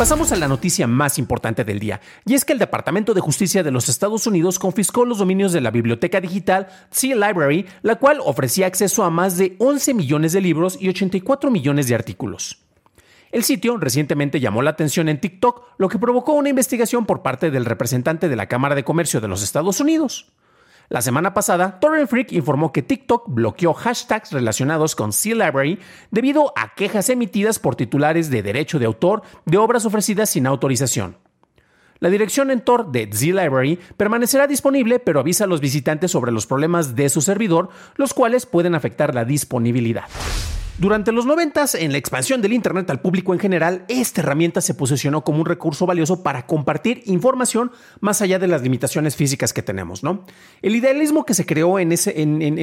Pasamos a la noticia más importante del día, y es que el Departamento de Justicia de los Estados Unidos confiscó los dominios de la biblioteca digital Sea Library, la cual ofrecía acceso a más de 11 millones de libros y 84 millones de artículos. El sitio recientemente llamó la atención en TikTok, lo que provocó una investigación por parte del representante de la Cámara de Comercio de los Estados Unidos. La semana pasada, Torrent Freak informó que TikTok bloqueó hashtags relacionados con Sea Library debido a quejas emitidas por titulares de derecho de autor de obras ofrecidas sin autorización. La dirección en Tor de Sea Library permanecerá disponible, pero avisa a los visitantes sobre los problemas de su servidor, los cuales pueden afectar la disponibilidad. Durante los 90, en la expansión del Internet al público en general, esta herramienta se posicionó como un recurso valioso para compartir información más allá de las limitaciones físicas que tenemos. El idealismo que se creó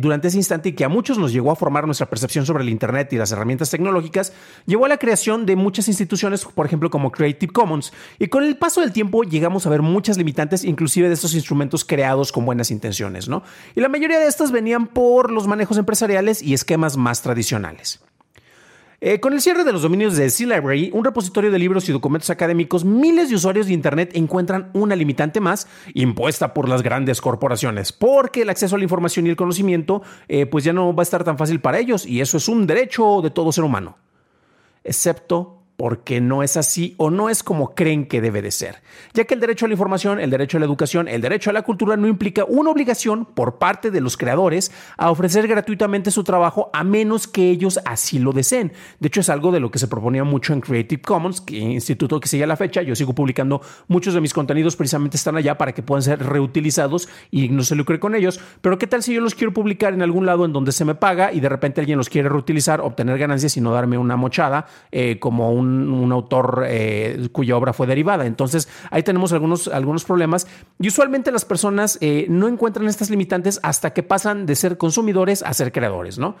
durante ese instante y que a muchos nos llegó a formar nuestra percepción sobre el Internet y las herramientas tecnológicas, llevó a la creación de muchas instituciones, por ejemplo como Creative Commons, y con el paso del tiempo llegamos a ver muchas limitantes, inclusive de estos instrumentos creados con buenas intenciones. Y la mayoría de estas venían por los manejos empresariales y esquemas más tradicionales. Eh, con el cierre de los dominios de Sea Library, un repositorio de libros y documentos académicos, miles de usuarios de Internet encuentran una limitante más impuesta por las grandes corporaciones, porque el acceso a la información y el conocimiento eh, pues ya no va a estar tan fácil para ellos y eso es un derecho de todo ser humano, excepto porque no es así o no es como creen que debe de ser, ya que el derecho a la información, el derecho a la educación, el derecho a la cultura no implica una obligación por parte de los creadores a ofrecer gratuitamente su trabajo a menos que ellos así lo deseen. De hecho, es algo de lo que se proponía mucho en Creative Commons, que instituto que sigue a la fecha. Yo sigo publicando muchos de mis contenidos, precisamente están allá para que puedan ser reutilizados y no se lucre con ellos. Pero ¿qué tal si yo los quiero publicar en algún lado en donde se me paga y de repente alguien los quiere reutilizar, obtener ganancias y no darme una mochada eh, como un un, autor eh, cuya obra fue derivada. Entonces ahí tenemos algunos, algunos problemas y usualmente las personas eh, no encuentran estas limitantes hasta que pasan de ser consumidores a ser creadores, ¿no?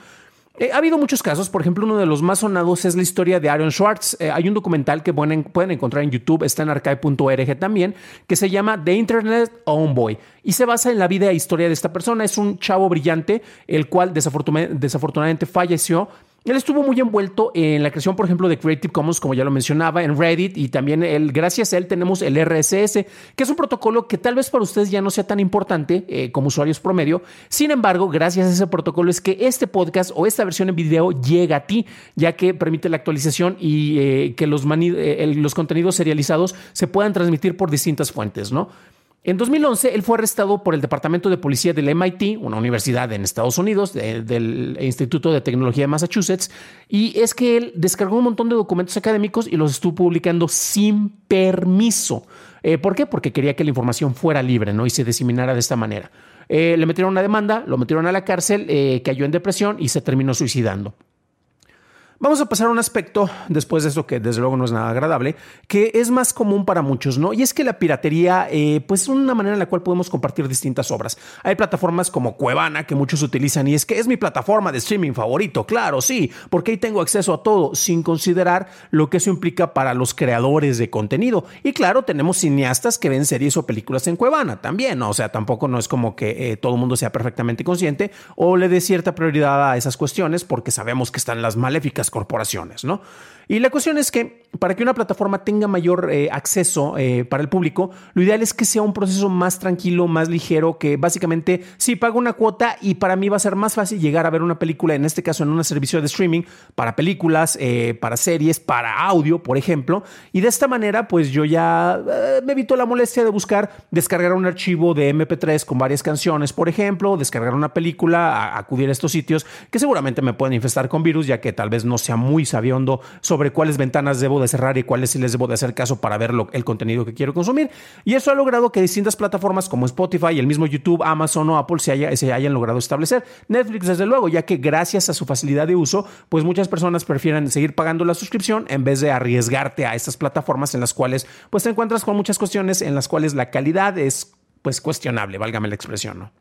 Eh, ha habido muchos casos, por ejemplo, uno de los más sonados es la historia de Aaron Schwartz. hay un documental que pueden, pueden, encontrar en YouTube, está en archive.org también, que se llama The Internet Boy y se basa en la vida e historia de esta persona. Es un chavo brillante, el cual desafortunadamente falleció él estuvo muy envuelto en la creación, por ejemplo, de Creative Commons, como ya lo mencionaba, en Reddit y también él, gracias a él tenemos el RSS, que es un protocolo que tal vez para ustedes ya no sea tan importante eh, como usuarios promedio. Sin embargo, gracias a ese protocolo es que este podcast o esta versión en video llega a ti, ya que permite la actualización y eh, que los, eh, los contenidos serializados se puedan transmitir por distintas fuentes, ¿no? En 2011, él fue arrestado por el Departamento de Policía del MIT, una universidad en Estados Unidos, del Instituto de Tecnología de Massachusetts, y es que él descargó un montón de documentos académicos y los estuvo publicando sin permiso. Eh, ¿Por qué? Porque quería que la información fuera libre ¿no? y se diseminara de esta manera. Eh, le metieron una demanda, lo metieron a la cárcel, eh, cayó en depresión y se terminó suicidando. Vamos a pasar a un aspecto, después de eso que desde luego no es nada agradable, que es más común para muchos, ¿no? Y es que la piratería, eh, pues es una manera en la cual podemos compartir distintas obras. Hay plataformas como Cuevana que muchos utilizan y es que es mi plataforma de streaming favorito, claro, sí, porque ahí tengo acceso a todo, sin considerar lo que eso implica para los creadores de contenido. Y claro, tenemos cineastas que ven series o películas en Cuevana también, ¿no? O sea, tampoco no es como que eh, todo el mundo sea perfectamente consciente o le dé cierta prioridad a esas cuestiones porque sabemos que están las maléficas corporaciones, ¿no? Y la cuestión es que para que una plataforma tenga mayor eh, acceso eh, para el público, lo ideal es que sea un proceso más tranquilo, más ligero, que básicamente sí pago una cuota y para mí va a ser más fácil llegar a ver una película, en este caso en un servicio de streaming, para películas, eh, para series, para audio, por ejemplo. Y de esta manera, pues yo ya me evito la molestia de buscar descargar un archivo de MP3 con varias canciones, por ejemplo, descargar una película, acudir a estos sitios que seguramente me pueden infestar con virus, ya que tal vez no sea muy sabiondo sobre cuáles ventanas debo de cerrar y cuáles sí les debo de hacer caso para ver el contenido que quiero consumir. Y eso ha logrado que distintas plataformas como Spotify, el mismo YouTube, Amazon o Apple se hayan logrado establecer. Netflix, desde luego, ya que gracias a su facilidad de uso, pues muchas personas prefieren seguir pagando la suscripción en vez de arriesgarte a estas plataformas en las cuales pues te encuentras con muchas cuestiones en las cuales la calidad es pues cuestionable, válgame la expresión, ¿no?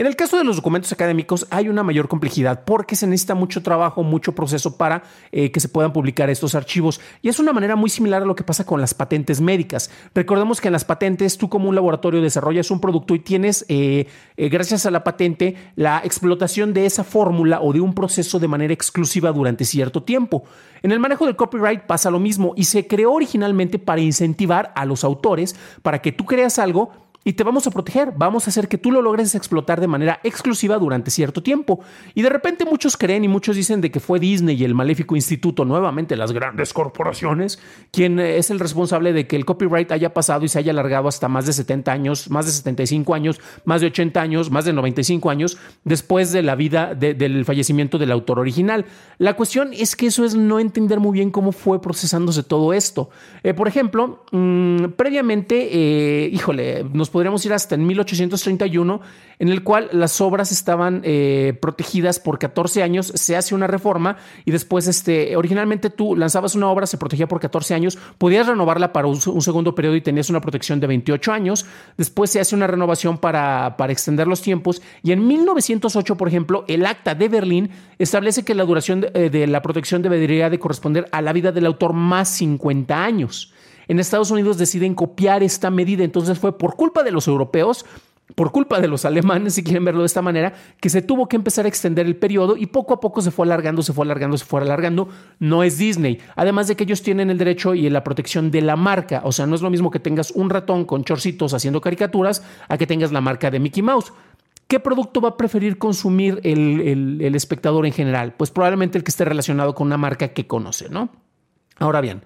En el caso de los documentos académicos hay una mayor complejidad porque se necesita mucho trabajo, mucho proceso para eh, que se puedan publicar estos archivos. Y es una manera muy similar a lo que pasa con las patentes médicas. Recordemos que en las patentes tú como un laboratorio desarrollas un producto y tienes, eh, eh, gracias a la patente, la explotación de esa fórmula o de un proceso de manera exclusiva durante cierto tiempo. En el manejo del copyright pasa lo mismo y se creó originalmente para incentivar a los autores para que tú creas algo y te vamos a proteger, vamos a hacer que tú lo logres explotar de manera exclusiva durante cierto tiempo. Y de repente muchos creen y muchos dicen de que fue Disney y el maléfico instituto, nuevamente las grandes corporaciones, quien es el responsable de que el copyright haya pasado y se haya alargado hasta más de 70 años, más de 75 años, más de 80 años, más de 95 años después de la vida del fallecimiento del autor original. La cuestión es que eso es no entender muy bien cómo fue procesándose todo esto. Eh, por ejemplo, mm, previamente, eh, híjole, nos podríamos ir hasta en 1831, en el cual las obras estaban eh, protegidas por 14 años, se hace una reforma y después, este, originalmente tú lanzabas una obra, se protegía por 14 años, podías renovarla para un, segundo periodo y tenías una protección de 28 años, después se hace una renovación para, para extender los tiempos y en 1908, por ejemplo, el acta de Berlín establece que la duración de, eh, de la protección debería de corresponder a la vida del autor más 50 años. En Estados Unidos deciden copiar esta medida, entonces fue por culpa de los europeos por culpa de los alemanes, si quieren verlo de esta manera, que se tuvo que empezar a extender el periodo y poco a poco se fue alargando, se fue alargando, se fue alargando. No es Disney. Además de que ellos tienen el derecho y la protección de la marca. O sea, no es lo mismo que tengas un ratón con chorcitos haciendo caricaturas a que tengas la marca de Mickey Mouse. ¿Qué producto va a preferir consumir el, el espectador en general? Pues probablemente el que esté relacionado con una marca que conoce, ¿no? Ahora bien,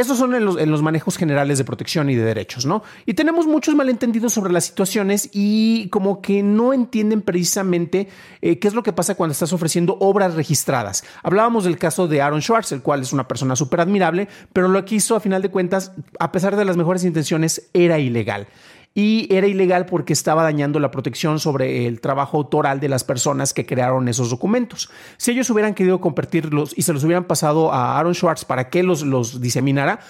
esos son en los, manejos generales de protección y de derechos, ¿no? Y tenemos muchos malentendidos sobre las situaciones y como que no entienden precisamente eh, qué es lo que pasa cuando estás ofreciendo obras registradas. Hablábamos del caso de Aaron Schwartz, el cual es una persona súper admirable, pero lo que hizo a final de cuentas, a pesar de las mejores intenciones, era ilegal y era ilegal porque estaba dañando la protección sobre el trabajo autoral de las personas que crearon esos documentos. Si ellos hubieran querido compartirlos y se los hubieran pasado a Aaron Schwartz para que los, los diseminara,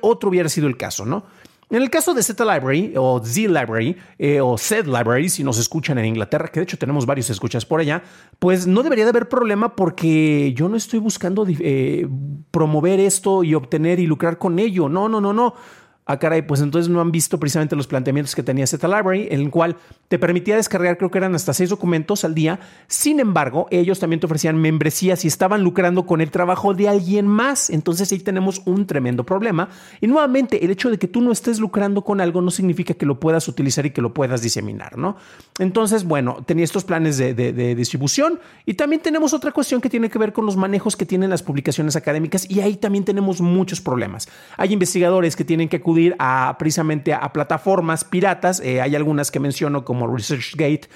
otro hubiera sido el caso, ¿no? En el caso de Z Library o Z Library eh, o Z Library, si nos escuchan en Inglaterra, que de hecho tenemos varios escuchas por allá, pues no debería de haber problema porque yo no estoy buscando eh, promover esto y obtener y lucrar con ello. No, no, no, no. Ah, caray, pues entonces no han visto precisamente los planteamientos que tenía Zeta Library, en el cual te permitía descargar, creo que eran hasta seis documentos al día. Sin embargo, ellos también te ofrecían membresías y estaban lucrando con el trabajo de alguien más. Entonces ahí tenemos un tremendo problema. Y nuevamente, el hecho de que tú no estés lucrando con algo no significa que lo puedas utilizar y que lo puedas diseminar, ¿no? Entonces, bueno, tenía estos planes de, de distribución y también tenemos otra cuestión que tiene que ver con los manejos que tienen las publicaciones académicas y ahí también tenemos muchos problemas. Hay investigadores que tienen que acudir a precisamente a, plataformas piratas. Eh, hay algunas que menciono como ResearchGate,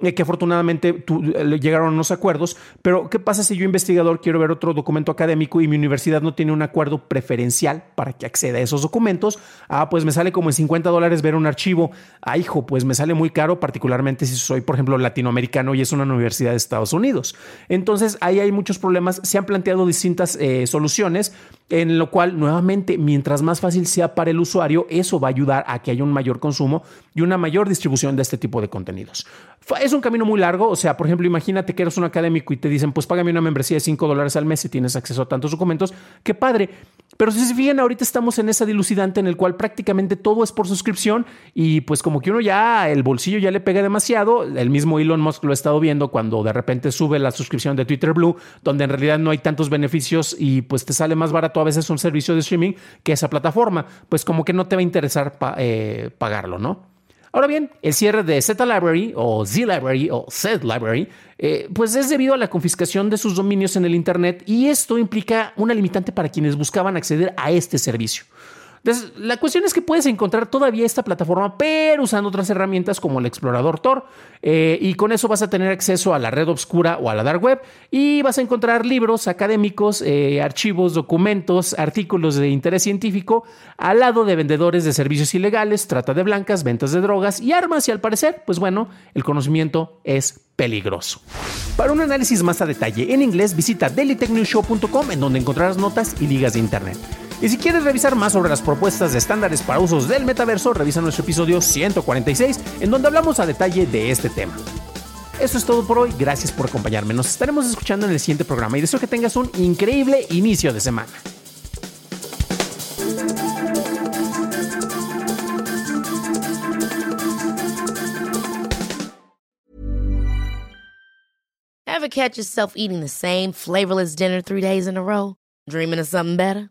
eh, que afortunadamente eh, llegaron unos acuerdos, pero ¿qué pasa si yo investigador quiero ver otro documento académico y mi universidad no tiene un acuerdo preferencial para que acceda a esos documentos? Ah, pues me sale como en 50 dólares ver un archivo. Ah, hijo, pues me sale muy caro, particularmente si soy, por ejemplo, latinoamericano y es una universidad de Estados Unidos. Entonces, ahí hay muchos problemas. Se han planteado distintas soluciones en lo cual nuevamente mientras más fácil sea para el usuario, eso va a ayudar a que haya un mayor consumo y una mayor distribución de este tipo de contenidos. Es un camino muy largo, o sea, por ejemplo, imagínate que eres un académico y te dicen, pues págame una membresía de 5 dólares al mes y tienes acceso a tantos documentos, qué padre. Pero si se fijan, ahorita estamos en esa dilucidante en el cual prácticamente todo es por suscripción y pues como que uno ya, el bolsillo ya le pega demasiado, el mismo Elon Musk lo ha estado viendo cuando de repente sube la suscripción de Twitter Blue, donde en realidad no hay tantos beneficios y pues te sale más barato a veces un servicio de streaming que esa plataforma, pues como que no te va a interesar eh, pagarlo, ¿no? Ahora bien, el cierre de Z Library o Z Library o Z Library, eh, pues es debido a la confiscación de sus dominios en el Internet y esto implica una limitante para quienes buscaban acceder a este servicio. La cuestión es que puedes encontrar todavía esta plataforma, pero usando otras herramientas como el explorador Tor. Eh, y con eso vas a tener acceso a la red oscura o a la dark web y vas a encontrar libros académicos, eh, archivos, documentos, artículos de interés científico al lado de vendedores de servicios ilegales, trata de blancas, ventas de drogas y armas. Y al parecer, pues bueno, el conocimiento es peligroso. Para un análisis más a detalle en inglés, visita dailytechnewshow.com en donde encontrarás notas y ligas de internet. Y si quieres revisar más sobre las propuestas de estándares para usos del metaverso, revisa nuestro episodio 146, en donde hablamos a detalle de este tema. Eso es todo por hoy, gracias por acompañarme. Nos estaremos escuchando en el siguiente programa y deseo que tengas un increíble inicio de semana. Ever catch yourself eating the same flavorless dinner three days in a row? Dreaming of something better?